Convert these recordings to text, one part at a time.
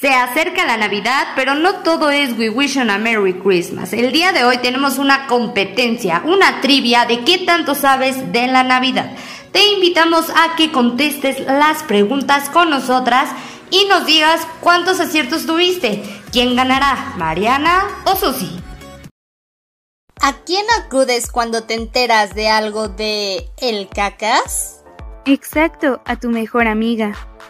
Se acerca la Navidad, pero no todo es We Wish on a Merry Christmas. El día de hoy tenemos una competencia, una trivia de qué tanto sabes de la Navidad. Te invitamos a que contestes las preguntas con nosotras y nos digas cuántos aciertos tuviste. ¿Quién ganará, Mariana o Susi? ¿A quién acudes cuando te enteras de algo de el cacas? Exacto, a tu mejor amiga.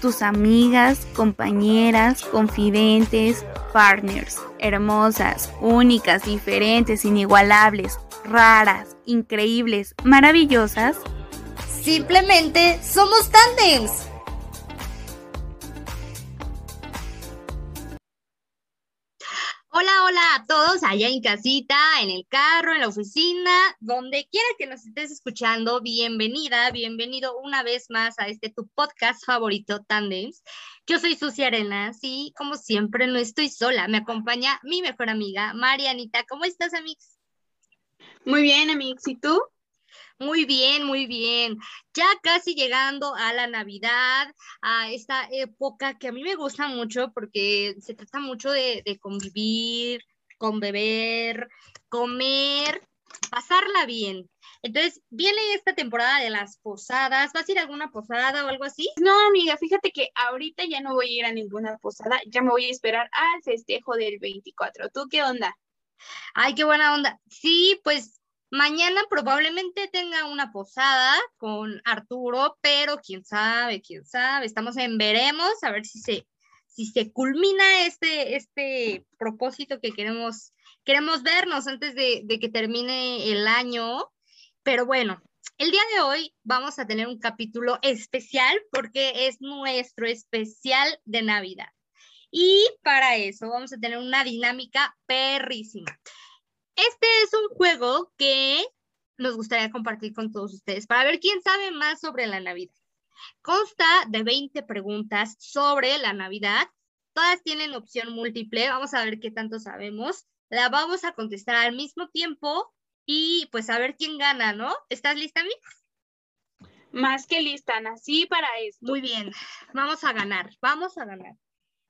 tus amigas, compañeras, confidentes, partners, hermosas, únicas, diferentes, inigualables, raras, increíbles, maravillosas. Simplemente somos tandems. Hola, hola a todos allá en casita, en el carro, en la oficina, donde quiera que nos estés escuchando, bienvenida, bienvenido una vez más a este tu podcast favorito, Tandems. Yo soy Susi Arenas y como siempre no estoy sola, me acompaña mi mejor amiga, Marianita. ¿Cómo estás, Amix? Muy bien, Amix, ¿y tú? Muy bien, muy bien. Ya casi llegando a la Navidad, a esta época que a mí me gusta mucho porque se trata mucho de, de convivir, con beber, comer, pasarla bien. Entonces, viene esta temporada de las posadas. ¿Vas a ir a alguna posada o algo así? No, amiga, fíjate que ahorita ya no voy a ir a ninguna posada, ya me voy a esperar al festejo del 24. ¿Tú qué onda? Ay, qué buena onda. Sí, pues Mañana probablemente tenga una posada con Arturo, pero quién sabe, quién sabe. Estamos en veremos, a ver si se, si se culmina este, este propósito que queremos, queremos vernos antes de, de que termine el año. Pero bueno, el día de hoy vamos a tener un capítulo especial porque es nuestro especial de Navidad. Y para eso vamos a tener una dinámica perrísima. Este es un juego que nos gustaría compartir con todos ustedes para ver quién sabe más sobre la Navidad. Consta de 20 preguntas sobre la Navidad. Todas tienen opción múltiple. Vamos a ver qué tanto sabemos. La vamos a contestar al mismo tiempo y pues a ver quién gana, ¿no? ¿Estás lista, Mix? Más que lista, nací para esto. Muy bien, vamos a ganar, vamos a ganar.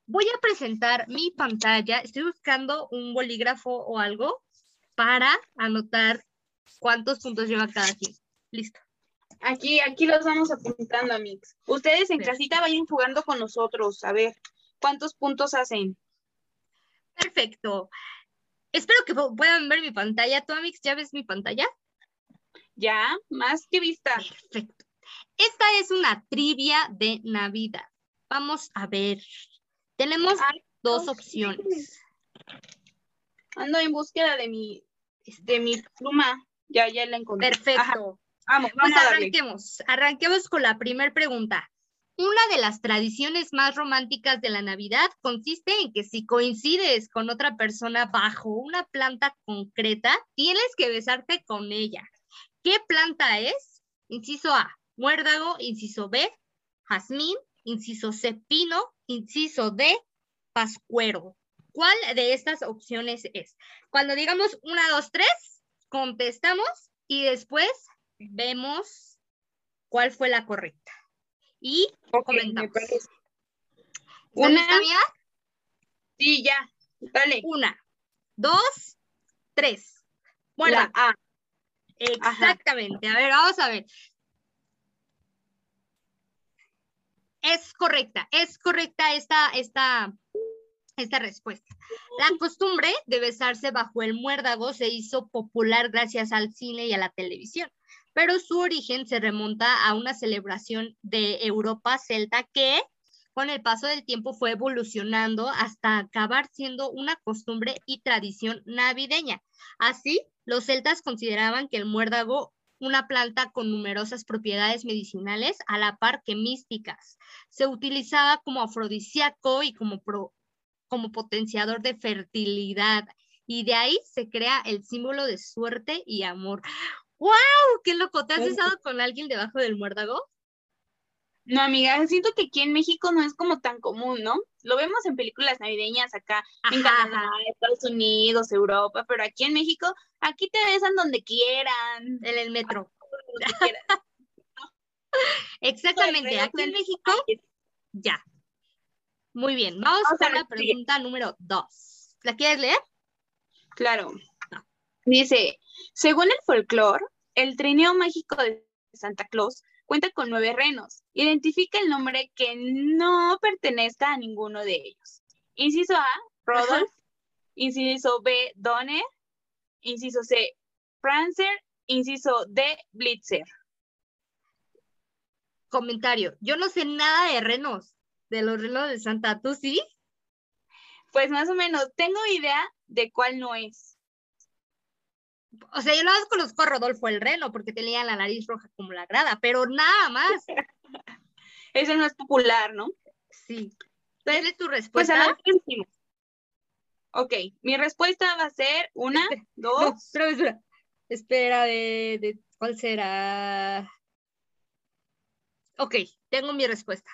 Voy a presentar mi pantalla. Estoy buscando un bolígrafo o algo para anotar cuántos puntos lleva cada quien. Listo. Aquí, aquí los vamos apuntando, Mix. Ustedes en casita vayan jugando con nosotros. A ver, ¿cuántos puntos hacen? Perfecto. Espero que puedan ver mi pantalla. ¿Tú, Amix, ya ves mi pantalla? Ya, más que vista. Perfecto. Esta es una trivia de Navidad. Vamos a ver. Tenemos dos opciones. Ando en búsqueda de mi de mi pluma. Ya, ya la encontré. Perfecto. Vamos, pues vamos a arranquemos. Arranquemos con la primera pregunta. Una de las tradiciones más románticas de la Navidad consiste en que si coincides con otra persona bajo una planta concreta, tienes que besarte con ella. ¿Qué planta es? Inciso A, muérdago. Inciso B, jazmín. Inciso C, pino. Inciso D, pascuero. ¿Cuál de estas opciones es? Cuando digamos una, dos, tres, contestamos y después vemos cuál fue la correcta. Y comentamos. Una. Sí, ya. Dale. Una, dos, tres. Bueno, La A. Exactamente. A ver, vamos a ver. Es correcta, es correcta esta, esta, esta respuesta. La costumbre de besarse bajo el muérdago se hizo popular gracias al cine y a la televisión, pero su origen se remonta a una celebración de Europa celta que con el paso del tiempo fue evolucionando hasta acabar siendo una costumbre y tradición navideña. Así, los celtas consideraban que el muérdago una planta con numerosas propiedades medicinales a la par que místicas. Se utilizaba como afrodisíaco y como, pro, como potenciador de fertilidad y de ahí se crea el símbolo de suerte y amor. ¡Wow! ¡Qué loco! ¿Te has besado con alguien debajo del muérdago? No, amiga, siento que aquí en México no es como tan común, ¿no? Lo vemos en películas navideñas acá, en Ajá, Canadá, Estados Unidos, Europa, pero aquí en México, aquí te besan donde quieran. En el metro. donde. Exactamente. Aquí en México, ya. Muy bien. Vamos Vamos a con la pregunta número dos. ¿La quieres leer? Claro. Dice, según el folclore, el trineo mágico de Santa Claus cuenta con nueve renos. Identifica el nombre que no pertenezca a ninguno de ellos. Inciso A, Rodolph. Inciso B, Donner. Inciso C, Prancer. Inciso D, Blitzer. Comentario. Yo no sé nada de renos, de los renos de Santa. ¿Tú sí? Pues más o menos, tengo idea de cuál no es. O sea, yo más conozco a Rodolfo el reno porque tenía la nariz roja como la grada, pero nada más. Es el más popular, ¿no? Sí. ¿Cuál es tu Pues respuesta? a ver qué decimos. Ok, mi respuesta va a ser una, Espera, dos, No. Espera, de, de- ¿cuál será? Ok, tengo mi respuesta.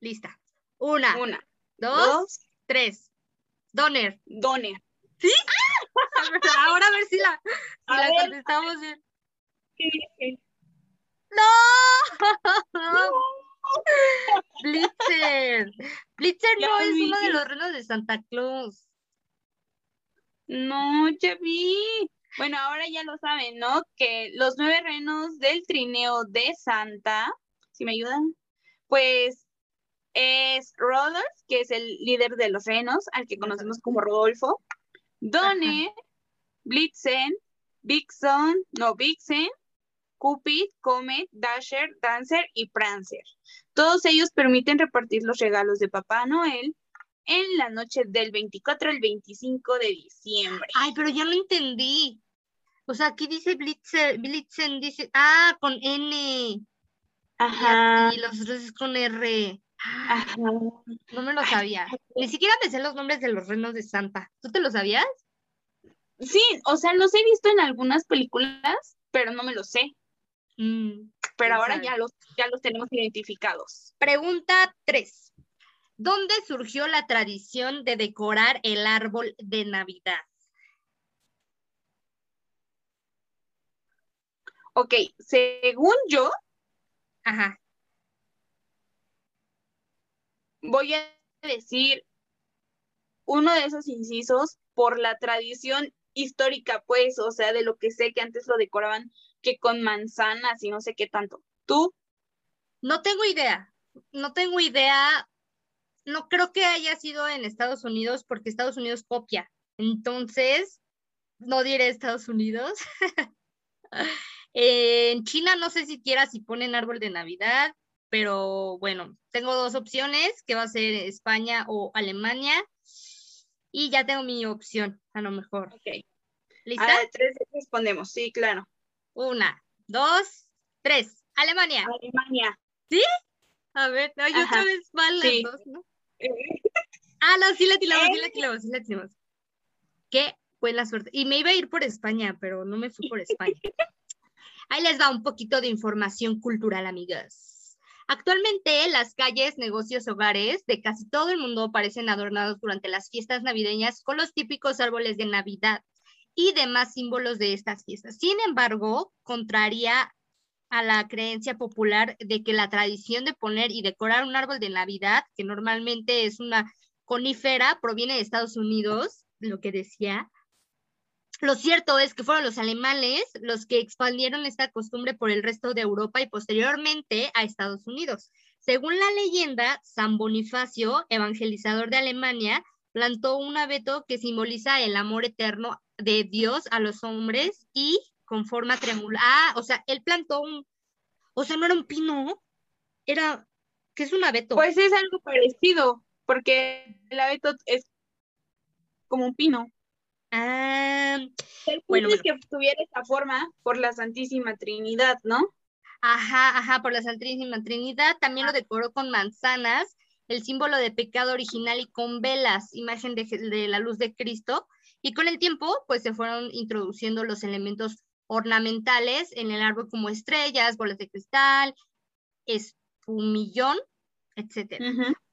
Lista. Una, una, dos, dos, tres. Donner. A ver, Ahora a ver si la, si la ver. contestamos bien. ¿Qué dije? ¡No! Blitzer. Blitzer Ya no es uno de los renos de Santa Claus. No, ya vi. Bueno, ahora ya lo saben, ¿no? Que los nueve renos del trineo de Santa, si me ayudan, pues es Rodolph, que es el líder de los renos, al que conocemos como Rodolfo, Donner, Blitzen, Vixen, no, Vixen, Cupid, Comet, Dasher, Dancer y Prancer. Todos ellos permiten repartir los regalos de Papá Noel en la noche del 24 al 25 de diciembre. Ay, pero ya lo entendí. O sea, aquí dice Blitzer, Blitzen, dice, ah, con N. Y, Ajá, y los otros es con R. ajá. No me lo sabía. Ni siquiera me sé los nombres de los renos de Santa. ¿Tú te lo sabías? Sí, o sea, los he visto en algunas películas, pero no me los sé. Mm. Pero ¿Quién ahora sabe? ya los, ya los tenemos identificados. Pregunta 3. ¿Dónde surgió la tradición de decorar el árbol de Navidad? Ok, según yo, Ajá. Voy a decir uno de esos incisos por la tradición histórica, pues, o sea, de lo que sé que antes lo decoraban que con manzanas y no sé qué tanto. ¿Tú? No tengo idea. No tengo idea. No creo que haya sido en Estados Unidos porque Estados Unidos copia. Entonces, no diré Estados Unidos. En China no sé siquiera si ponen árbol de Navidad, pero bueno, tengo dos opciones, que va a ser España o Alemania. Y ya tengo mi opción, a lo mejor. Ok. ¿Lista? A tres respondemos, sí, claro. Una, dos, tres. Alemania. Alemania. A ver, no, yo otra vez mal las sí. dos, ¿no? Ah, no, sí la tiramos, sí la tiramos, sí la tiramos. Qué buena suerte. Y me iba a ir por España, pero no me fui por España. Ahí les va un poquito de información cultural, amigas. Actualmente, las calles, negocios, hogares de casi todo el mundo parecen adornados durante las fiestas navideñas con los típicos árboles de Navidad y demás símbolos de estas fiestas. Sin embargo, contraria a la creencia popular de que la tradición de poner y decorar un árbol de Navidad, que normalmente es una conífera, proviene de Estados Unidos, lo que decía. Lo cierto es que fueron los alemanes los que expandieron esta costumbre por el resto de Europa y posteriormente a Estados Unidos. Según la leyenda, San Bonifacio, evangelizador de Alemania, plantó un abeto que simboliza el amor eterno de Dios a los hombres y con forma triangular. Ah, o sea, él plantó un, o sea, no era un pino, era, ¿qué es un abeto? Pues es algo parecido, porque el abeto es como un pino. Ah, El Bueno, es que tuviera esta forma por la Santísima Trinidad, ¿no? Ajá, ajá, por la Santísima Trinidad. También lo decoró con manzanas, el símbolo de pecado original y con velas, imagen de la luz de Cristo. Y con el tiempo, pues se fueron introduciendo los elementos ornamentales en el árbol como estrellas, bolas de cristal, espumillón, etc.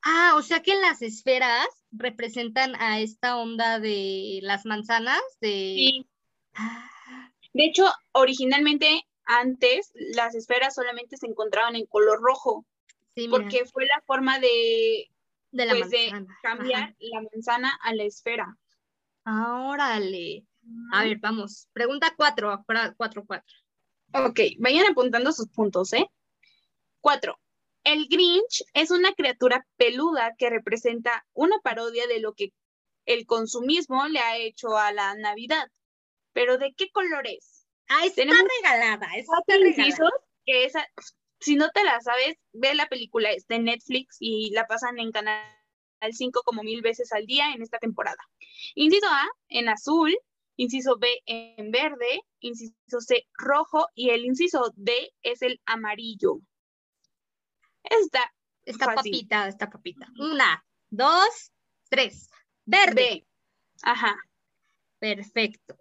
Ah, o sea que las esferas representan a esta onda de las manzanas, de... Sí. Ah. De hecho, originalmente antes las esferas solamente se encontraban en color rojo, sí, porque fue la forma de, de, la pues, de cambiar la manzana a la esfera. Órale. A ver, vamos. Pregunta cuatro, cuatro, cuatro. Ok, vayan apuntando sus puntos, ¿eh? Cuatro. El Grinch es una criatura peluda que representa una parodia de lo que el consumismo le ha hecho a la Navidad. ¿Pero de qué color es? Ah, está regalada. Está regalada. Que esa, si no te la sabes, ve la película, es de Netflix y la pasan en Canal 5 como mil veces al día en esta temporada. Inciso A, en azul, inciso B en verde, inciso C rojo y el inciso D es el amarillo. Está Esta papita, esta papita. Una, dos, tres. Verde. Ajá. Perfecto.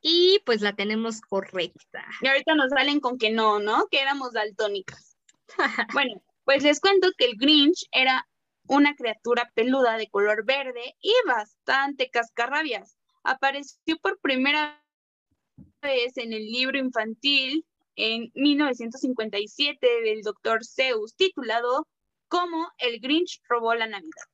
Y pues la tenemos correcta. Y ahorita nos salen con que no, ¿no? Que éramos daltónicas. bueno, pues les cuento que el Grinch era una criatura peluda de color verde y bastante cascarrabias. Apareció por primera vez en el libro infantil en 1957 del Dr. Zeus, titulado Cómo el Grinch robó la Navidad.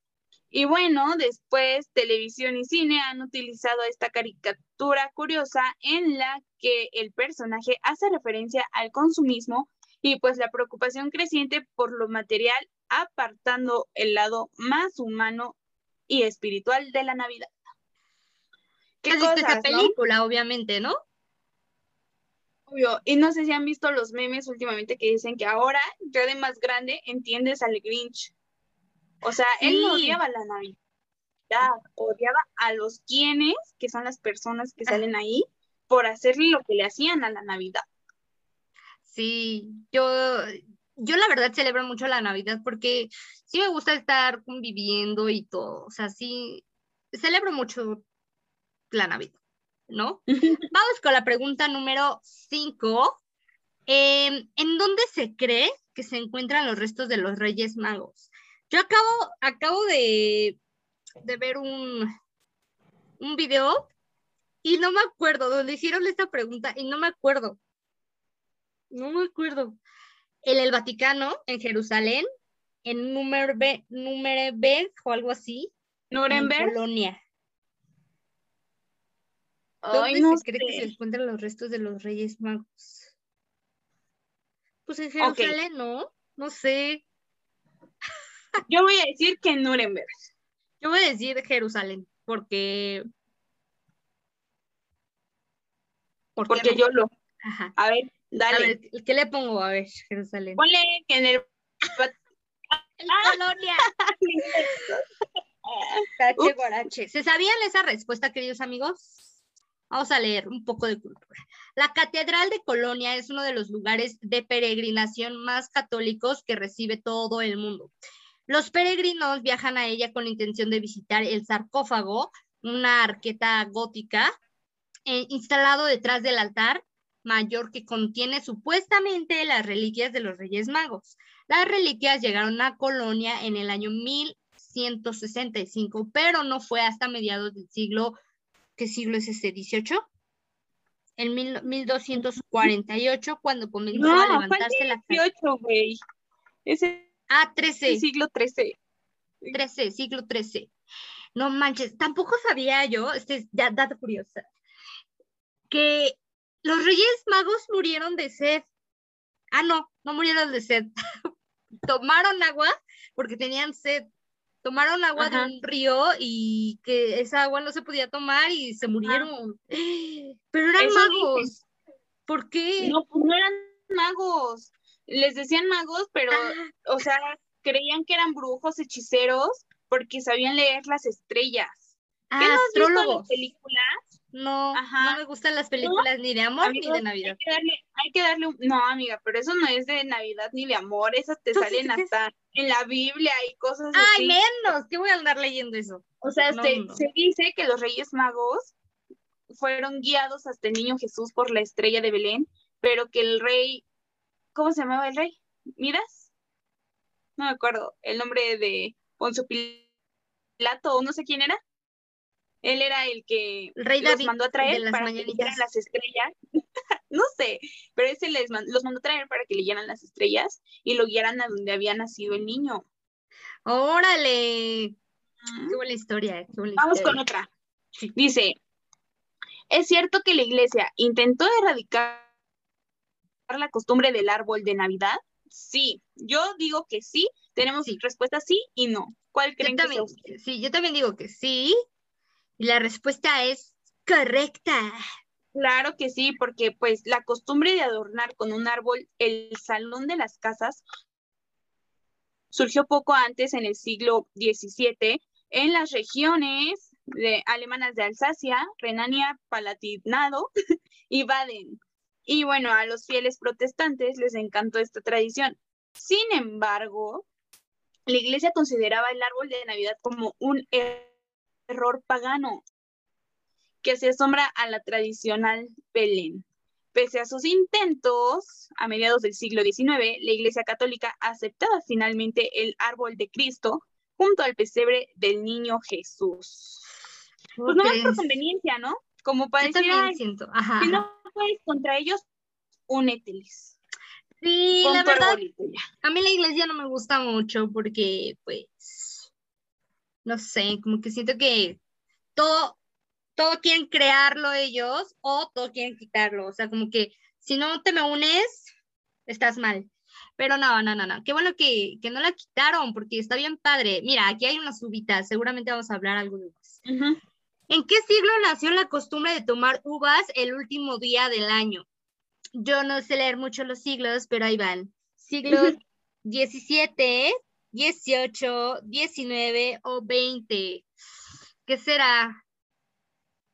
Y bueno, después televisión y cine han utilizado esta caricatura curiosa en la que el personaje hace referencia al consumismo y pues la preocupación creciente por lo material, apartando el lado más humano y espiritual de la Navidad. ¿Qué es esta película, obviamente, ¿no? Obvio. Y no sé si han visto los memes últimamente que dicen que ahora, ya de más grande, entiendes al Grinch. O sea, él no odiaba la Navidad, odiaba a los quienes, que son las personas que salen ahí, por hacerle lo que le hacían a la Navidad. Sí, yo, yo la verdad celebro mucho la Navidad porque sí me gusta estar conviviendo y todo. O sea, sí, celebro mucho la Navidad, ¿no? Vamos con la pregunta número 5. Em, ¿En dónde se cree que se encuentran los restos de los Reyes Magos? Yo acabo, acabo de, de ver un, un video y no me acuerdo, donde hicieron esta pregunta y no me acuerdo. No me acuerdo. En el Vaticano, en Jerusalén, en Nuremberg, Nuremberg o algo así. Nuremberg. En Polonia. ¿Dónde se cree que se encuentran los restos de los Reyes Magos? Pues en Jerusalén, ¿no? No sé. Yo voy a decir que en Nuremberg. Yo voy a decir Jerusalén, porque. Porque, yo lo. Ajá. A ver, Dale. A ver, ¿qué le pongo? A ver, Jerusalén. Ponle que en el... colonia. guarache. ¿Se sabían esa respuesta, queridos amigos? Vamos a leer un poco de cultura. La Catedral de Colonia es uno de los lugares de peregrinación más católicos que recibe todo el mundo. Los peregrinos viajan a ella con la intención de visitar el sarcófago, una arqueta gótica, eh, instalado detrás del altar mayor que contiene supuestamente las reliquias de los Reyes Magos. Las reliquias llegaron a Colonia en el año 1165, pero no fue hasta mediados del siglo, ¿qué siglo es este? ¿18? En 1248, cuando comenzó a levantarse la... 18, güey. Ah, 13. siglo 13. 13, siglo 13. No manches, tampoco sabía yo, este es ya dato curioso, que los Reyes Magos murieron de sed. Ah, no, no murieron de sed. Tomaron agua porque tenían sed. Tomaron agua de un río y que esa agua no se podía tomar y se murieron. Pero eran magos. ¿Por qué? No, pues no eran magos. Les decían magos, pero, ah. o sea, creían que eran brujos, hechiceros, porque sabían leer las estrellas. Ah, ¿Qué no astrólogos. películas? No, no me gustan las películas ni de amor ni de Navidad. Hay que, darle, no, amiga, pero eso no es de Navidad ni de amor, esas te salen hasta en la Biblia y cosas así. Ay, menos, ¿qué voy a andar leyendo eso? O sea, No, se, no. se dice que los Reyes Magos fueron guiados hasta el niño Jesús por la estrella de Belén, pero que el rey, ¿cómo se llamaba el rey? ¿Midas? No me acuerdo, el nombre de Poncio Pilato, o no sé quién era. Él era el que El rey los David mandó a traer las para que leyeran las estrellas. no sé, pero ese les man- los mandó a traer para que leyeran las estrellas y lo guiaran a donde había nacido el niño. Órale. Mm. Qué buena historia, qué buena Vamos con otra. Dice, es cierto que la iglesia intentó erradicar la costumbre del árbol de Navidad. Sí, yo digo que sí. Tenemos Sí. respuesta sí y no. ¿Cuál Yo creen que sea sí, yo también digo que sí. Y la respuesta es correcta. Claro que sí, porque pues la costumbre de adornar con un árbol el salón de las casas surgió poco antes en el siglo XVII en las regiones de- alemanas de Alsacia, Renania, Palatinado y Baden. Y bueno, a los fieles protestantes les encantó esta tradición. Sin embargo, la iglesia consideraba el árbol de Navidad como un error pagano que se asombra a la tradicional Belén. Pese a sus intentos, a mediados del siglo XIX, la Iglesia Católica aceptaba finalmente el árbol de Cristo junto al pesebre del niño Jesús. Pues no más por conveniencia, ¿no? Como para Yo decir, también "Ay, siento. Ajá. si no puedes contra ellos, úneteles. Sí, la verdad, a mí la iglesia no me gusta mucho porque, pues, no sé, como que siento que todo, todo quieren crearlo ellos o todo quieren quitarlo. O sea, como que si no te me unes, estás mal. Pero no, no, no, no. Qué bueno que, que no la quitaron porque está bien padre. Mira, aquí hay unas uvitas, seguramente vamos a hablar algo de uvas. ¿En qué siglo nació la costumbre de tomar uvas el último día del año? Yo no sé leer mucho los siglos, pero ahí van. Siglos 17, 18, 19 o 20. ¿Qué será?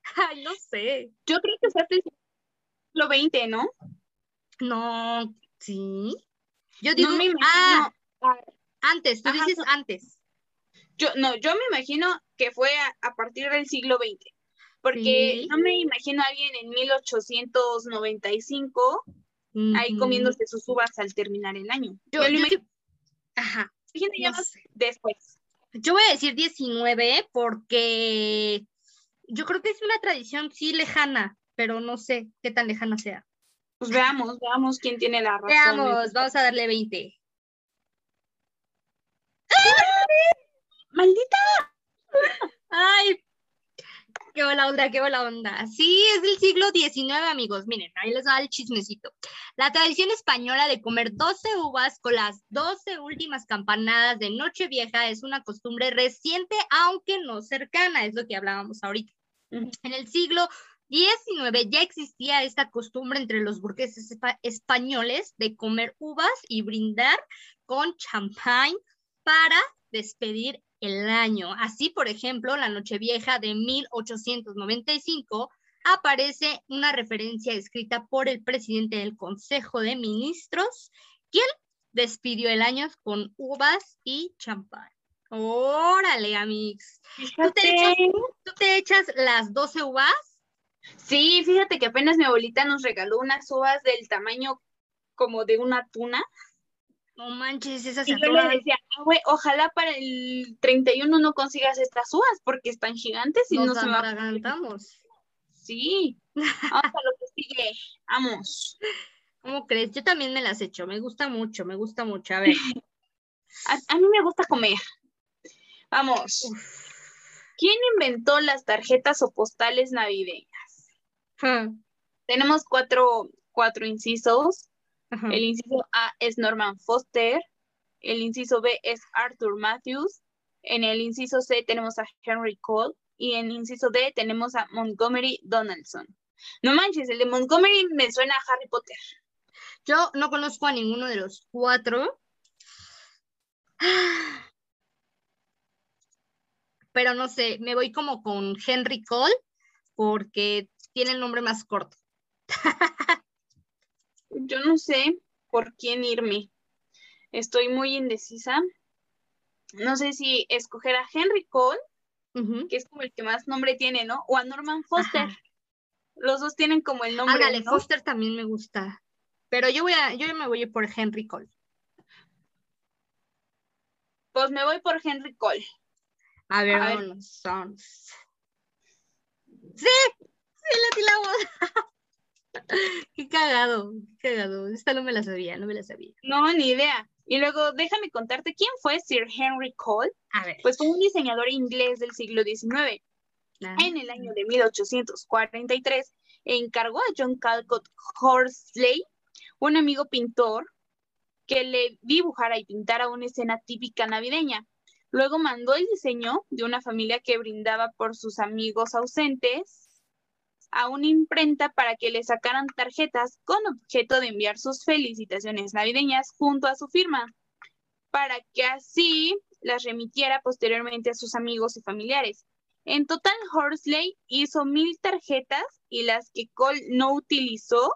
Ay, no sé. Yo creo que fue siglo XX, ¿no? No, sí. Yo digo, no me imagino. ah, antes, tú Ajá, dices antes. Yo, no, yo me imagino que fue a, a partir del siglo XX, porque Sí. no me imagino a alguien en 1895 ahí comiéndose sus uvas al terminar el año. Yo, me lo yo imagino Ajá. ya no más sé. después. Yo voy a decir 19 porque yo creo que es una tradición sí lejana, pero no sé qué tan lejana sea. Pues veamos, veamos quién tiene la razón. Veamos, vamos a darle 20. Maldita. Ay, qué buena onda, qué buena onda. Sí, es del siglo XIX, amigos. Miren, ahí les va el chismecito. La tradición española de comer 12 uvas con las 12 últimas campanadas de Nochevieja es una costumbre reciente, aunque no cercana, es lo que hablábamos ahorita. En el siglo XIX ya existía esta costumbre entre los burgueses espa- españoles de comer uvas y brindar con champán para despedir el año. Así, por ejemplo, la Nochevieja de 1895 aparece una referencia escrita por el presidente del Consejo de Ministros, quien despidió el año con uvas y champán. Órale, amigos. ¿Tú te, echas, Fíjate. ¿Tú te echas las 12 uvas? Sí, fíjate que apenas mi abuelita nos regaló unas uvas del tamaño como de una tuna. No manches, esas Y yo le decía, "Ah, güey, ojalá para el 31 no consigas estas uvas porque están gigantes y Nos no se me atragantamos. Sí, vamos a lo que sigue. Vamos. ¿Cómo crees? Yo también me las echo. Me gusta mucho, me gusta mucho. A ver. A, a mí me gusta comer. Vamos. ¿Quién inventó las tarjetas o postales navideñas? Tenemos cuatro, cuatro incisos. Ajá. El inciso A es Norman Foster. El inciso B es Arthur Matthews. En el inciso C tenemos a Henry Cole. Y en el inciso D tenemos a Montgomery Donaldson. No manches, el de Montgomery me suena a Harry Potter. Yo no conozco a ninguno de los cuatro. Pero no sé, me voy como con Henry Cole porque tiene el nombre más corto. Yo no sé por quién irme. Estoy muy indecisa. No sé si escoger a Henry Cole que es como el que más nombre tiene, ¿no? O a Norman Foster. Ajá. Los dos tienen como el nombre, Ándale, ¿no? Foster también me gusta. Pero yo voy a, yo me voy a ir por Henry Cole. Pues me voy por Henry Cole. A ver, A ver. ¡Sí! ¡Sí, la tiramos! qué cagado, qué cagado. Esta no me la sabía, no me la sabía. No, ni idea. Y luego déjame contarte quién fue Sir Henry Cole. A ver. Pues fue un diseñador inglés del siglo XIX. ah, En el año de 1843 encargó a John Calcott Horsley, un amigo pintor, que le dibujara y pintara una escena típica navideña. Luego mandó el diseño de una familia que brindaba por sus amigos ausentes a una imprenta para que le sacaran tarjetas con objeto de enviar sus felicitaciones navideñas junto a su firma, para que así las remitiera posteriormente a sus amigos y familiares. En total, Horsley hizo mil tarjetas y las que Cole no utilizó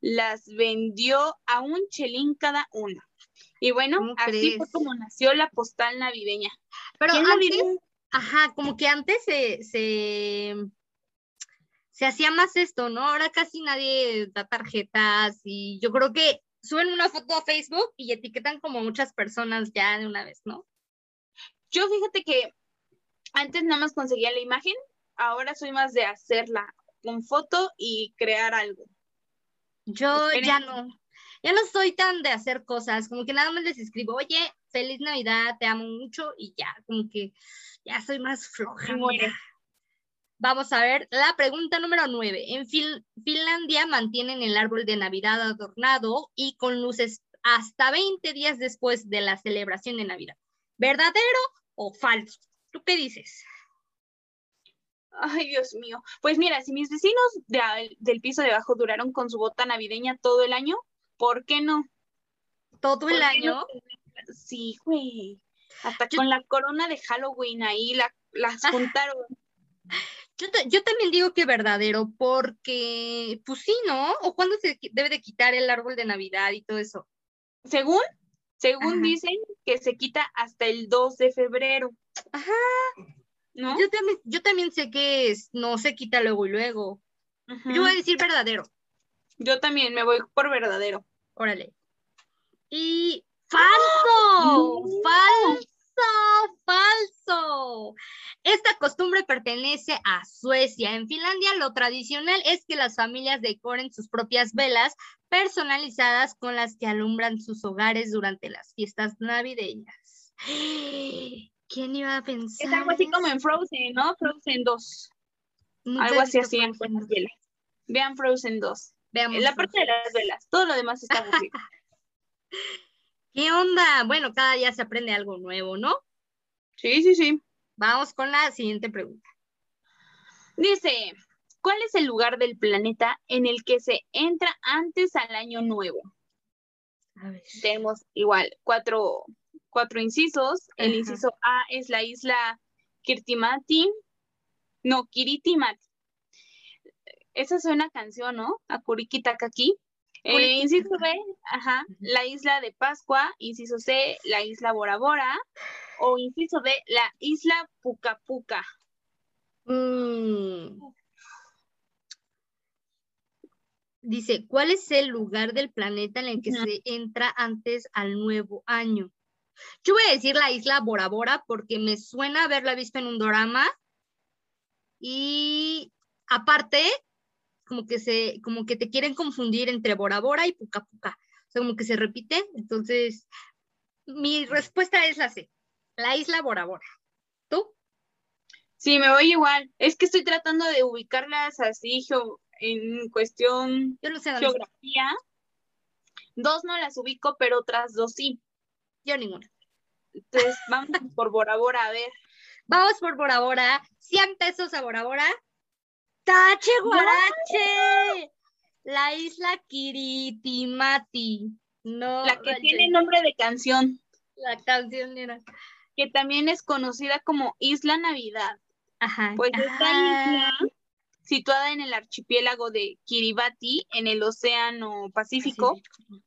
las vendió a un chelín cada una. Y bueno, ¿Cómo así fue como nació la postal navideña. Pero ¿Quién lo antes, ajá, como que antes se, se, se hacía más esto, ¿no? Ahora casi nadie da tarjetas y yo creo que suben una foto a Facebook y etiquetan como muchas personas ya de una vez, ¿no? Yo fíjate que antes nada más conseguía la imagen, ahora soy más de hacerla con foto y crear algo. Yo Esperen. ya no, ya no soy tan de hacer cosas, como que nada más les escribo, oye, feliz Navidad, te amo mucho y ya, como que ya soy más floja. Mira. Vamos a ver la pregunta número nueve. En Fin- Finlandia mantienen el árbol de Navidad adornado y con luces hasta 20 días después de la celebración de Navidad. ¿Verdadero o falso? ¿Tú qué dices? Ay, Dios mío. Pues mira, si mis vecinos de del piso de abajo duraron con su bota navideña todo el año, ¿por qué no? Todo ¿Por el año. no? Sí, güey. Hasta Yo- con la corona de Halloween ahí la, las juntaron. Yo, ta- yo también digo que verdadero, porque, pues sí, ¿no? ¿O cuándo se debe de quitar el árbol de Navidad y todo eso? Según, según Ajá. dicen que se quita hasta el 2 de febrero, Ajá. ¿no? Yo también, yo también sé que es- no se quita luego y luego. Yo voy a decir verdadero. Yo también me voy por verdadero. Órale. Y falso, falso, falso. Esta costumbre pertenece a Suecia. En Finlandia lo tradicional es que las familias decoren sus propias velas personalizadas con las que alumbran sus hogares durante las fiestas navideñas. ¿Quién iba a pensar? Es algo así como en Frozen, ¿no? Frozen 2. Nunca Algo así Frozen. las velas. Vean Frozen 2. Veamos En la parte de las velas. Todo lo demás está aburrido. ¿Qué onda? Bueno, cada día se aprende algo nuevo, ¿no? Sí, sí, sí. Vamos con la siguiente pregunta. Dice, ¿cuál es el lugar del planeta en el que se entra antes al año nuevo? A ver. Tenemos igual cuatro, cuatro incisos. El Ajá. inciso A es la isla Kirtimati. No, Kiritimati. Esa es una canción, ¿no? Akuriki Takaki. Eh, inciso B, ajá, la isla de Pascua. Inciso C, la isla Bora Bora. O inciso D, la isla Puka Puka. Mm. Dice, ¿cuál es el lugar del planeta en el que se entra antes al nuevo año? Yo voy a decir la isla Bora Bora porque me suena haberla visto en un drama y aparte como que se como que te quieren confundir entre Bora Bora y Puka Puka. O sea, como que se repite, entonces mi respuesta es la C, la isla Bora Bora. ¿Tú? Sí, me voy igual. Es que estoy tratando de ubicarlas así en cuestión Yo no sé geografía. Dos no las ubico, pero otras dos sí. Yo ninguna. Entonces, vamos por Bora Bora a ver. Vamos por Bora Bora. 100 pesos a Bora Bora. ¡Tache Guarache! La isla Kiritimati. No, La que tiene nombre de canción, la canción era. que también es conocida como Isla Navidad. Ajá. Pues esta Ah, isla situada en el archipiélago de Kiribati, en el Océano Pacífico,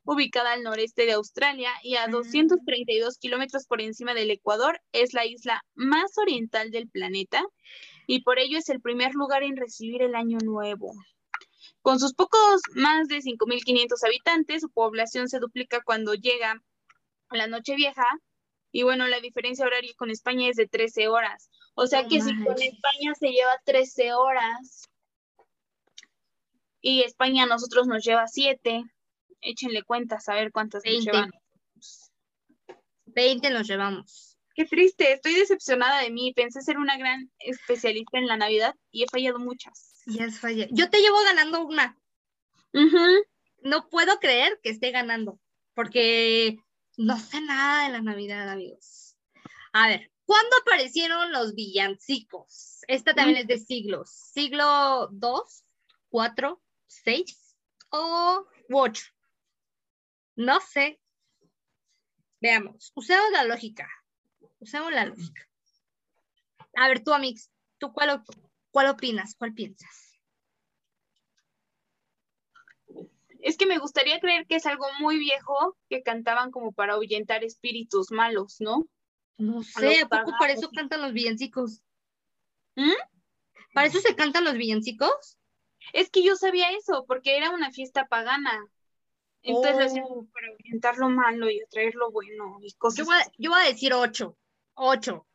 ubicada al noreste de Australia y a Ah. 232 kilómetros por encima del Ecuador, es la isla más oriental del planeta y por ello es el primer lugar en recibir el Año Nuevo. Con sus pocos más de 5.500 habitantes, su población se duplica cuando llega la Nochevieja y bueno, la diferencia horaria con España es de 13 horas. O sea que si con. España se lleva 13 horas y España a nosotros nos lleva 7, échenle cuentas a ver cuántas nos 20. llevan. 20 nos llevamos. Qué triste, estoy decepcionada de mí. Pensé ser una gran especialista en la Navidad y he fallado muchas. Ya es falla. Yo te llevo ganando una. No puedo creer que esté ganando, porque no sé nada de la Navidad, amigos. A ver, ¿cuándo aparecieron los villancicos? Esta también es de siglos. ¿Siglo 2, 4, 6 o 8? No sé. Veamos, usemos la lógica. Usemos la lógica. A ver, tú, Amix, ¿tú cuál, op- cuál opinas? ¿Cuál piensas? Es que me gustaría creer que es algo muy viejo que cantaban como para ahuyentar espíritus malos, ¿no? No sé, ¿a poco para eso cantan los villancicos? ¿Mm? ¿Para eso se cantan los villancicos? Es que yo sabía eso, porque era una fiesta pagana. Entonces Oh. para ahuyentar lo malo y atraer lo bueno y Yo cosas voy, a, así. yo voy a decir ocho. Ocho.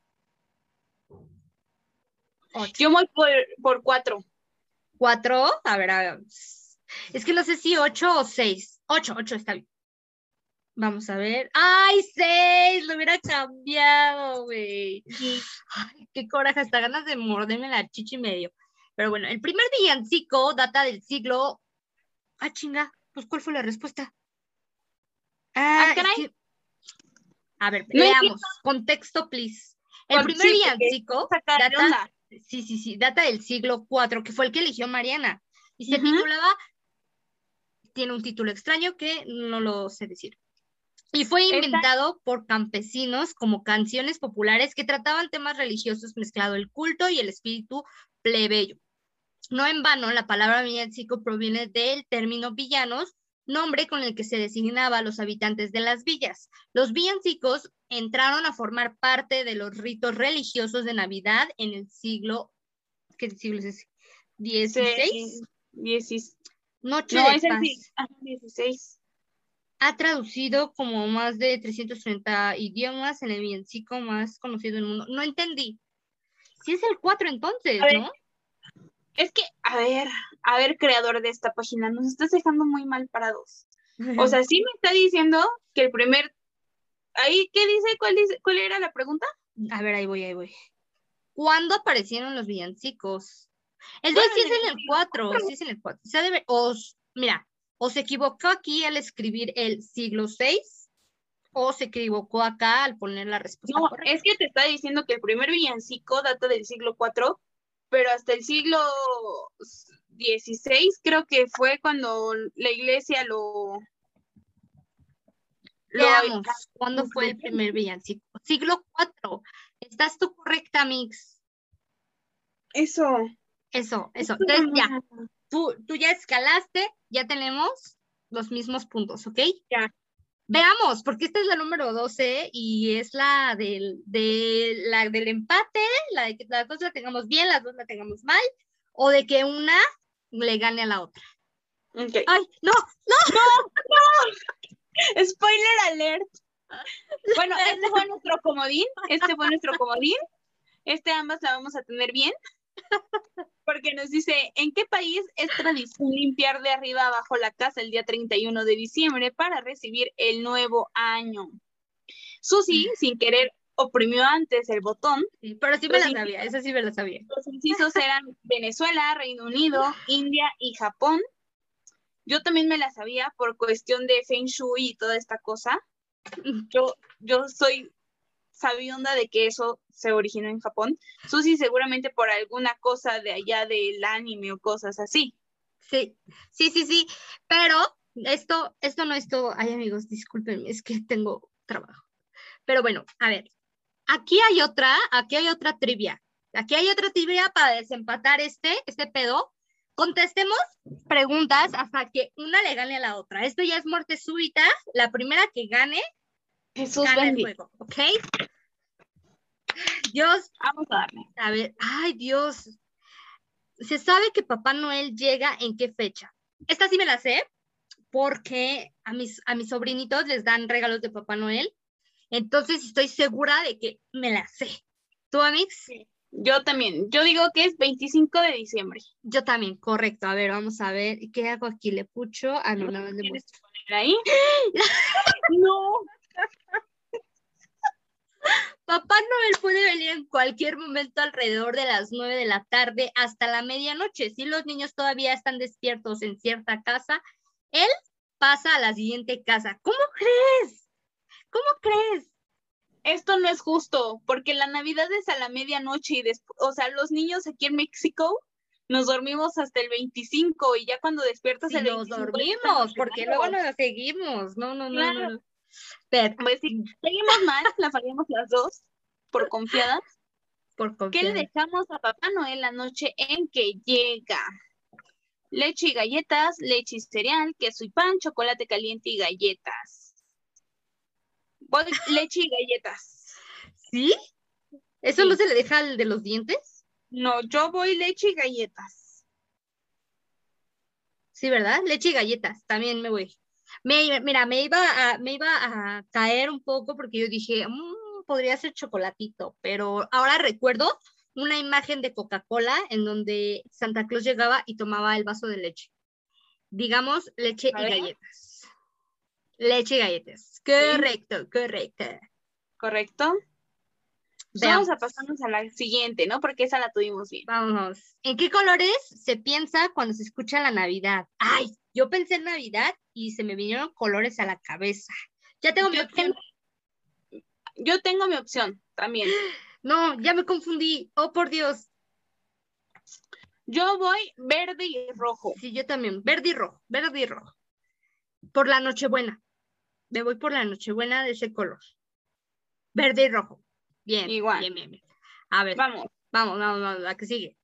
Ocho. Yo voy por, por cuatro. ¿Cuatro? A ver, a ver. Es que no sé si ocho o seis. Ocho, ocho está bien. Vamos a ver. ¡Ay, seis! Lo hubiera cambiado, güey. Ay, qué coraje, hasta ganas de morderme la chichi y medio. Pero bueno, el primer villancico data del siglo. Ah, chinga. Pues, ¿cuál fue la respuesta? Ah, Ah, es caray. que- A ver, No leamos. Contexto, please. El primer sí, villancico de data, sí, sí, sí, data del siglo IV, que fue el que eligió Mariana. Y se Ujú. titulaba, tiene un título extraño que no lo sé decir. Y fue Esta- inventado por campesinos como canciones populares que trataban temas religiosos mezclado el culto y el espíritu plebeyo. No en vano, la palabra villancico proviene del término villanos, nombre con el que se designaba a los habitantes de las villas. Los villancicos entraron a formar parte de los ritos religiosos de Navidad en el siglo, ¿qué siglo es ese? ¿16? Diecis- Noche No, de es paz. 16. Ha traducido como más de 330 idiomas en el villancico más conocido del mundo. No entendí. Si es el 4 entonces, ¿no? Es que, a ver, a ver, creador de esta página, nos estás dejando muy mal parados. O sea, sí me está diciendo que el primer. Ahí, ¿qué dice? ¿Cuál dice? ¿Cuál era la pregunta? A ver, ahí voy, ahí voy. ¿Cuándo aparecieron los villancicos? El de Bueno, sí es en el en el 4, sí es en el 4. Se ha de ver- os- mira, o se equivocó aquí al escribir el siglo 6, o se equivocó acá al poner la respuesta No, correcta. es que te está diciendo que el primer villancico data del siglo IV, pero hasta el siglo XVI creo que fue cuando la iglesia lo. lo- Veamos, ¿cuándo fue el primer villancico? Siglo 4. ¿Estás tú correcta, Mix? Eso. Eso, eso. Entonces ya, tú, tú ya escalaste, ya tenemos los mismos puntos, ¿ok? Ya. Veamos, porque esta es la número 12 y es la del, de, la del empate, la de que las dos la tengamos bien, las dos la tengamos mal, o de que una le gane a la otra. Ok. ¡Ay, no! Spoiler alert. Bueno, este fue nuestro comodín. Este fue nuestro comodín. Este ambas la vamos a tener bien. Porque nos dice, ¿en qué país es tradición limpiar de arriba abajo la casa el día 31 de diciembre para recibir el nuevo año? Susi, sin querer, oprimió antes el botón. Sí, pero sí me la sabía, esa sí me la sabía. Los incisos eran Venezuela, Reino Unido, India y Japón. Yo también me la sabía por cuestión de Feng Shui y toda esta cosa. Yo, yo soy sabionda de que eso se originó en Japón. Susi seguramente por alguna cosa de allá del anime o cosas así. Sí, sí, sí, sí, pero esto, esto no es todo. Ay, amigos, discúlpenme, es que tengo trabajo. Pero bueno, a ver, aquí hay otra, aquí hay otra trivia. Aquí hay otra trivia para desempatar este, este pedo. contestemos preguntas hasta que una le gane a la otra. Esto ya es muerte súbita. La primera que gane, Jesús gana el bendito. juego, ¿ok? Dios, Vamos a darle. a ver, ay Dios. Se sabe que Papá Noel llega en qué fecha. Esta sí me la sé porque a mis, a mis sobrinitos les dan regalos de Papá Noel. Entonces estoy segura de que me la sé. ¿Tú, Amix? Yo también. Yo digo que es 25 de diciembre. Yo también, correcto. A ver, vamos a ver. ¿Qué hago aquí? ¿Le pucho? Ah, no, más le ¿Quieres muestro. poner ahí? no. Papá Noel puede venir en cualquier momento alrededor de las 9 de la tarde hasta la medianoche. Si los niños todavía están despiertos en cierta casa, él pasa a la siguiente casa. ¿Cómo crees? ¿Cómo crees? Esto no es justo, porque la Navidad es a la medianoche y después, o sea, los niños aquí en México nos dormimos hasta el 25 y ya cuando despiertas Si el nos 25 ya dormimos, porque luego nos seguimos. No, no, no, no, Claro. no. Pero, Pues si seguimos mal, la fallamos las dos por confiadas. por ¿Qué le dejamos a Papá Noel la noche en que llega? Leche y galletas, leche y cereal, queso y pan, chocolate caliente y galletas. Voy leche y galletas. ¿Sí? ¿Eso Sí. no se le deja al de los dientes? No, yo voy leche y galletas. Sí, ¿verdad? Leche y galletas, también me voy. Me, mira, me iba, a, me iba a caer un poco porque yo dije, "Mm, podría ser chocolatito, pero ahora recuerdo una imagen de Coca-Cola en donde Santa Claus llegaba y tomaba el vaso de leche. Digamos, leche y galletas. Leche y galletas. Correcto, correcto. ¿Correcto? Pues. Vamos a pasarnos a la siguiente, ¿no? Porque esa la tuvimos bien. Vamos. ¿En qué colores se piensa cuando se escucha la Navidad? Ay, yo pensé en Navidad y se me vinieron colores a la cabeza. Ya tengo mi Yo opción. tengo, yo tengo mi opción también. No, ya me confundí. Oh, por Dios. Yo voy verde y rojo. Sí, yo también. Verde y rojo, verde y rojo. Por la Nochebuena. Me voy por la Nochebuena de ese color. Verde y rojo. Bien. Igual. Bien, bien, bien. A ver, Vamos. vamos, vamos, vamos, la que sigue.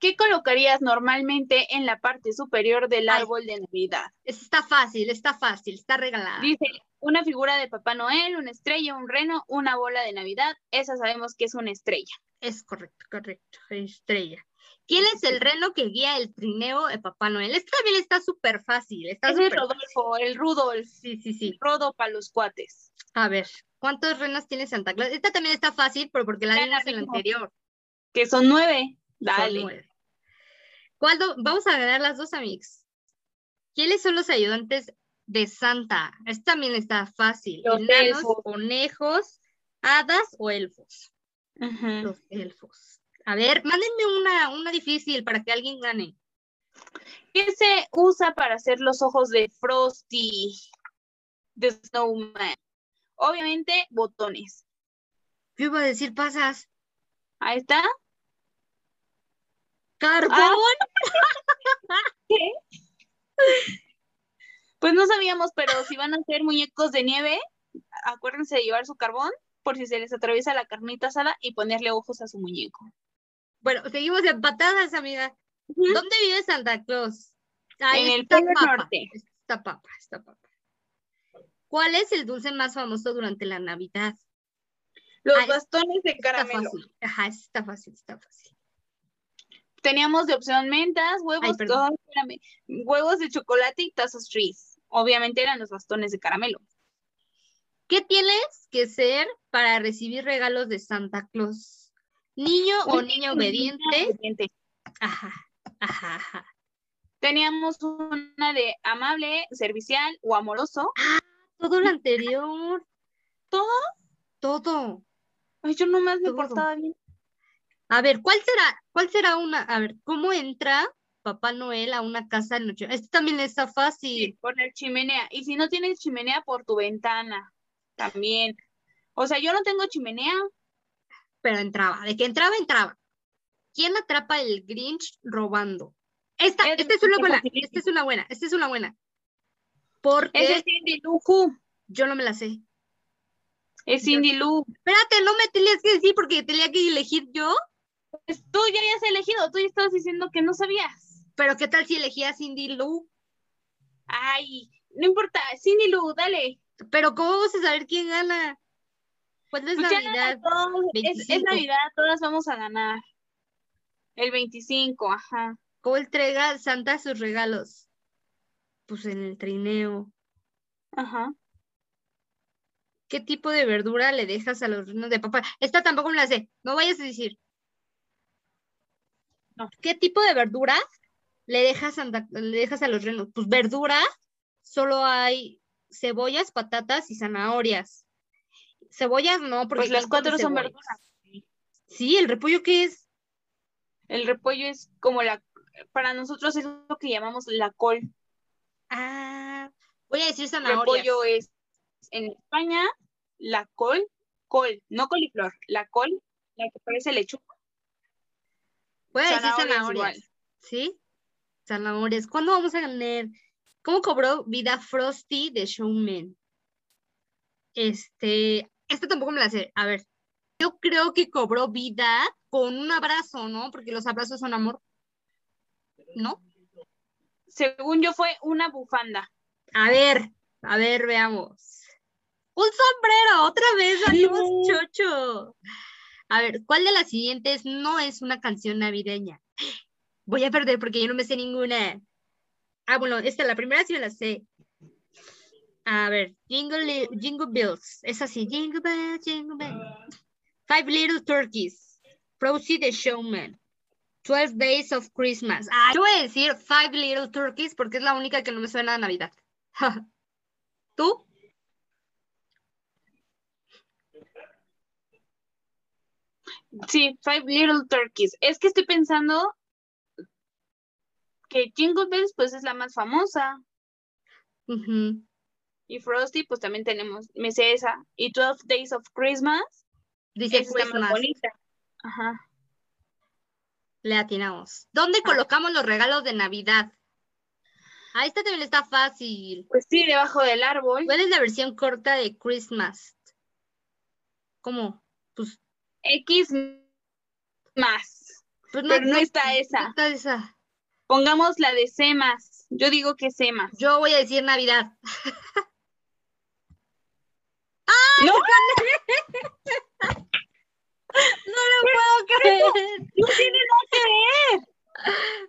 ¿Qué colocarías normalmente en la parte superior del Ay. árbol de Navidad? Está fácil, está fácil, está regalada. Dice una figura de Papá Noel, una estrella, un reno, una bola de Navidad. Esa sabemos que es una estrella. Es correcto, correcto. Estrella. ¿Quién es el reno que guía el trineo de Papá Noel? Esta también está súper fácil. Está es súper Rodolfo, el Rudolf. Sí, sí, sí. Rodo para los cuates. A ver, ¿cuántos renos tiene Santa Claus? Esta también está fácil, pero porque la vimos en la anterior. Que son nueve. Son Dale. nueve. ¿Cuál Vamos a ganar las dos, amigos. ¿Quiénes son los ayudantes de Santa? Esta también está fácil. Los Enanos, elfos. conejos, hadas o elfos. Los elfos. A ver, mándenme una, una difícil para que alguien gane. ¿Qué se usa para hacer los ojos de Frosty? De Snowman. Obviamente, botones. Yo iba a decir pasas. Ahí está. ¡Carbón! Ah. Pues no sabíamos, pero si van a hacer muñecos de nieve, acuérdense de llevar su carbón por si se les atraviesa la carnita asada y ponerle ojos a su muñeco. Bueno, seguimos empatadas, amiga. ¿Dónde vive Santa Claus? Ahí En el está Polo papa, Norte. Está papa, está papa. ¿Cuál es el dulce más famoso durante la Navidad? Los Ay, bastones de Está caramelo. fácil. Ajá, está fácil, está fácil. Teníamos de opción mentas, huevos, Ay, todo, huevos de chocolate y tazos trees. Obviamente eran los bastones de caramelo. ¿Qué tienes que ser para recibir regalos de Santa Claus? ¿Niño o niña obediente? Ajá, ajá, ajá. Teníamos una de amable, servicial o amoroso. Todo lo anterior. ¿Todo? Todo. Ay, yo nomás me Todo. portaba bien. A ver, ¿cuál será? ¿Cuál será una? A ver, ¿cómo entra Papá Noel a una casa de noche? Esto también está Sí, fácil. por la chimenea. Y si no tienes chimenea, por tu ventana. También. O sea, yo no tengo chimenea. Pero entraba. De que entraba, entraba. ¿Quién atrapa el Grinch robando? Esta, Es esta es una buena. Esta es una buena. Esta es una buena. Porque es Cindy Lou yo no me la sé. Es Cindy Lou. Espérate, no me tenías que decir porque tenía que elegir yo. Pues tú ya habías elegido. Tú ya estabas diciendo que no sabías. Pero ¿qué tal si elegía Cindy Lou? Ay, no importa, Cindy Lou, dale. Pero ¿cómo vamos a saber quién gana? ¿Cuándo es Pues Navidad? todos- es, es 25. Navidad, todas vamos a ganar. El 25, ajá. ¿Cómo entrega Santa sus regalos? Pues en el trineo. Ajá. ¿Qué tipo de verdura le dejas a los renos de papá? Esta tampoco me la sé. No vayas a decir. ¿Qué tipo de verdura le dejas, le dejas a los renos? Pues verdura, solo hay cebollas, patatas y zanahorias. Cebollas no, porque Pues las ¿quién come cuatro son verduras. Sí, el repollo qué es? El repollo es como la, para nosotros es lo que llamamos la col. Ah, voy a decir zanahorias. Repollo es en España la col, col, no coliflor, la col, la que parece lechuga. Voy a decir Zanahorias. ¿Sí? Zanahorias. ¿Cuándo vamos a ganar? ¿Cómo cobró vida Frosty de Showman? Este, esta tampoco me la sé. A ver, yo creo que cobró vida con un abrazo, ¿no? Porque los abrazos son amor. ¿No? Según yo fue una bufanda. A ver, a ver, veamos. Un sombrero, otra vez salimos No. chocho. A ver, ¿cuál de las siguientes no es una canción navideña? Voy a perder porque yo no me sé ninguna. Ah, bueno, esta, la primera sí me la sé. A ver, Jingle, Jingle Bells. Es así, Jingle Bells, Jingle Bells. Five Little Turkeys. Rosie the Showman. Twelve Days of Christmas. Ah, yo voy a decir Five Little Turkeys porque es la única que no me suena a Navidad. ¿Tú? Sí, Five Little Turkeys. Es que estoy pensando que Jingle Bells pues es la más famosa y Frosty pues también tenemos, me sé esa. Y 12 Days of Christmas, Dice esa está más bonita. Ajá. Le atinamos. ¿Dónde Ah. colocamos los regalos de Navidad? Ah, esta también está fácil. Pues sí, debajo del árbol. ¿Cuál es la versión corta de Christmas? ¿Cómo? Pues, X más. pues Pero no está esa. no está esa. Pongamos la de C más. Yo digo que C más. Yo voy a decir Navidad. ¡No! No lo puedo creer. ¡No tiene nada que ver!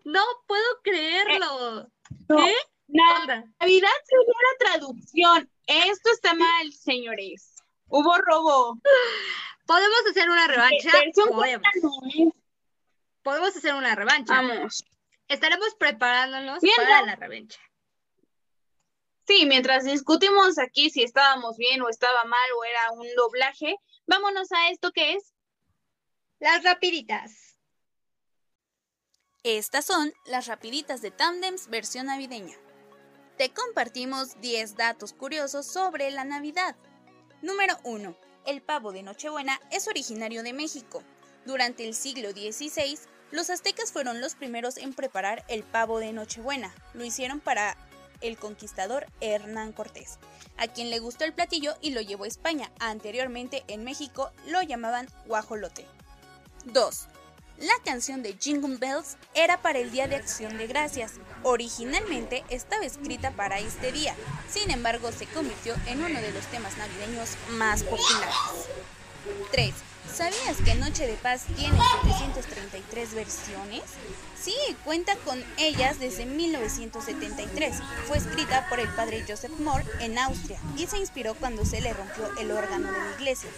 No puedo creerlo. No. ¿Qué? Navidad sería la traducción. Esto está mal, señores. Hubo robo. ¿Podemos hacer una revancha? Podemos. Podemos hacer una revancha. Vamos. Estaremos preparándonos Mientras- para la revancha. Sí, mientras discutimos aquí si estábamos bien o estaba mal o era un doblaje, vámonos a esto que es. Las rapiditas. Estas son las rapiditas de Tandems versión navideña. Te compartimos 10 datos curiosos sobre la Navidad. Número 1. El pavo de Nochebuena es originario de México. Durante el siglo XVI, los aztecas fueron los primeros en preparar el pavo de Nochebuena. Lo hicieron para el conquistador Hernán Cortés, a quien le gustó el platillo y lo llevó a España. Anteriormente en México lo llamaban guajolote. 2. La canción de Jingle Bells era para el Día de Acción de Gracias. Originalmente estaba escrita para este día, sin embargo se convirtió en uno de los temas navideños más populares. 3. ¿Sabías que Noche de Paz tiene 733 versiones? Sí, cuenta con ellas desde 1973. Fue escrita por el padre Joseph Moore en Austria y se inspiró cuando se le rompió el órgano de la iglesia.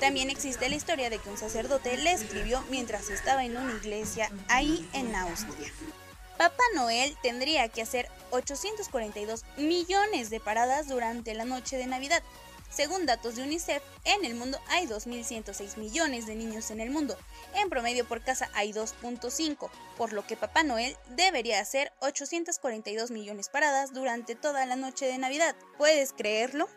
También existe la historia de que un sacerdote le escribió mientras estaba en una iglesia ahí en Austria. Papá Noel tendría que hacer 842 millones de paradas durante la noche de Navidad. Según datos de UNICEF, en el mundo hay 2.106 millones de niños en el mundo. En promedio por casa hay 2.5, por lo que Papá Noel debería hacer 842 millones paradas durante toda la noche de Navidad. ¿Puedes creerlo?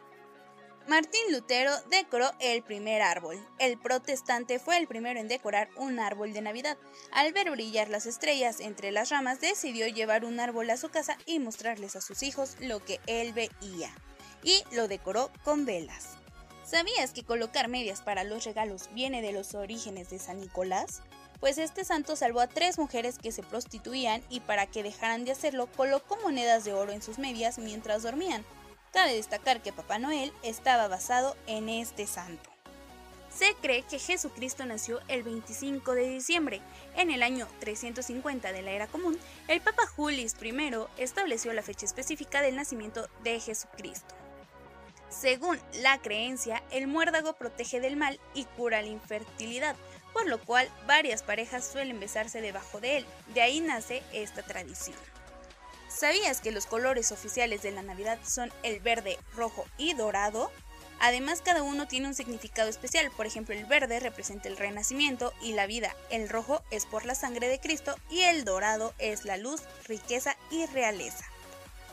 Martín Lutero decoró el primer árbol. El protestante fue el primero en decorar un árbol de Navidad. Al ver brillar las estrellas entre las ramas, decidió llevar un árbol a su casa y mostrarles a sus hijos lo que él veía. Y lo decoró con velas. ¿Sabías que colocar medias para los regalos viene de los orígenes de San Nicolás? pues este santo salvó a tres mujeres que se prostituían y para que dejaran de hacerlo colocó monedas de oro en sus medias mientras dormían. Cabe destacar que Papá Noel estaba basado en este santo. Se cree que Jesucristo nació el 25 de diciembre. En el año 350 de la era común, el Papa Julius I estableció la fecha específica del nacimiento de Jesucristo. Según la creencia, el muérdago protege del mal y cura la infertilidad, por lo cual varias parejas suelen besarse debajo de él. De ahí nace esta tradición. ¿Sabías que los colores oficiales de la Navidad son el verde, rojo y dorado? Además, cada uno tiene un significado especial. Por ejemplo, el verde representa el renacimiento y la vida, el rojo es por la sangre de Cristo y el dorado es la luz, riqueza y realeza.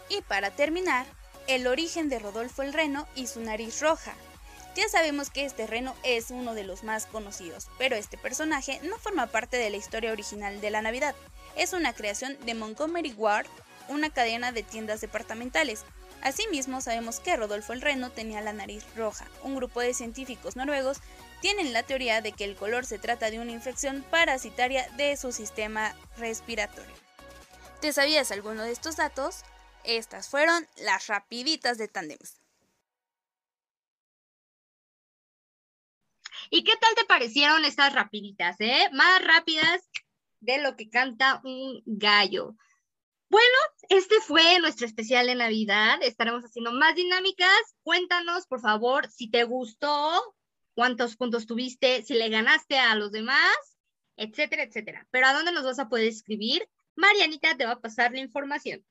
Y para terminar, el origen de Rodolfo el Reno y su nariz roja. Ya sabemos que este reno es uno de los más conocidos, pero este personaje no forma parte de la historia original de la Navidad. Es una creación de Montgomery Ward, una cadena de tiendas departamentales, Asimismo, sabemos que Rodolfo el Reno tenía la nariz roja. Un grupo de científicos noruegos tienen la teoría de que el color se trata de una infección parasitaria de su sistema respiratorio. ¿Te sabías alguno de estos datos? Estas fueron las rapiditas de Tandems. ¿Y qué tal te parecieron estas rapiditas, eh? Más rápidas de lo que canta un gallo. Bueno, este fue nuestro especial de Navidad. Estaremos haciendo más dinámicas. Cuéntanos, por favor, si te gustó, cuántos puntos tuviste, si le ganaste a los demás, etcétera, etcétera. Pero ¿a dónde nos vas a poder escribir? Marianita te va a pasar la información.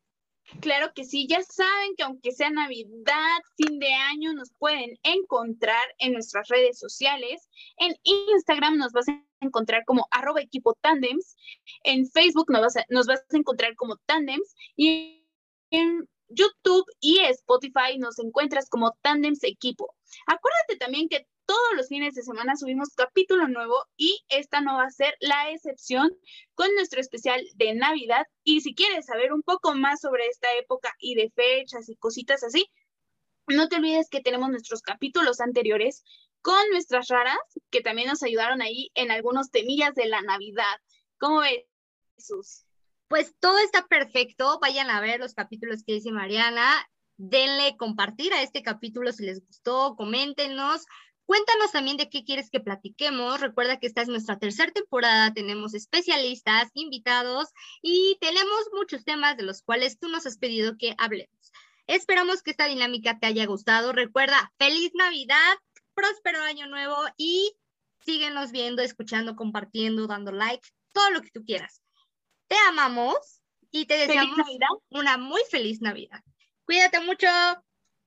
Claro que sí, ya saben que aunque sea Navidad, fin de año, nos pueden encontrar en nuestras redes sociales. En Instagram nos vas a encontrar como arroba equipo tandems, en Facebook nos vas, a, nos vas a encontrar como tandems y en YouTube y Spotify nos encuentras como tandems equipo. Acuérdate también que todos los fines de semana subimos capítulo nuevo y esta no va a ser la excepción con nuestro especial de Navidad. Y si quieres saber un poco más sobre esta época y de fechas y cositas así, no te olvides que tenemos nuestros capítulos anteriores con nuestras raras, que también nos ayudaron ahí en algunos temillas de la Navidad. ¿Cómo ves, Jesús? Pues todo está perfecto. Vayan a ver los capítulos que dice Mariana. Denle compartir a este capítulo si les gustó, coméntenos. Cuéntanos también de qué quieres que platiquemos. Recuerda que esta es nuestra tercera temporada. Tenemos especialistas, invitados y tenemos muchos temas de los cuales tú nos has pedido que hablemos. Esperamos que esta dinámica te haya gustado. Recuerda, feliz Navidad, próspero año nuevo y síguenos viendo, escuchando, compartiendo, dando like, todo lo que tú quieras. Te amamos y te deseamos una muy feliz Navidad. Cuídate mucho.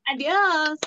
Adiós.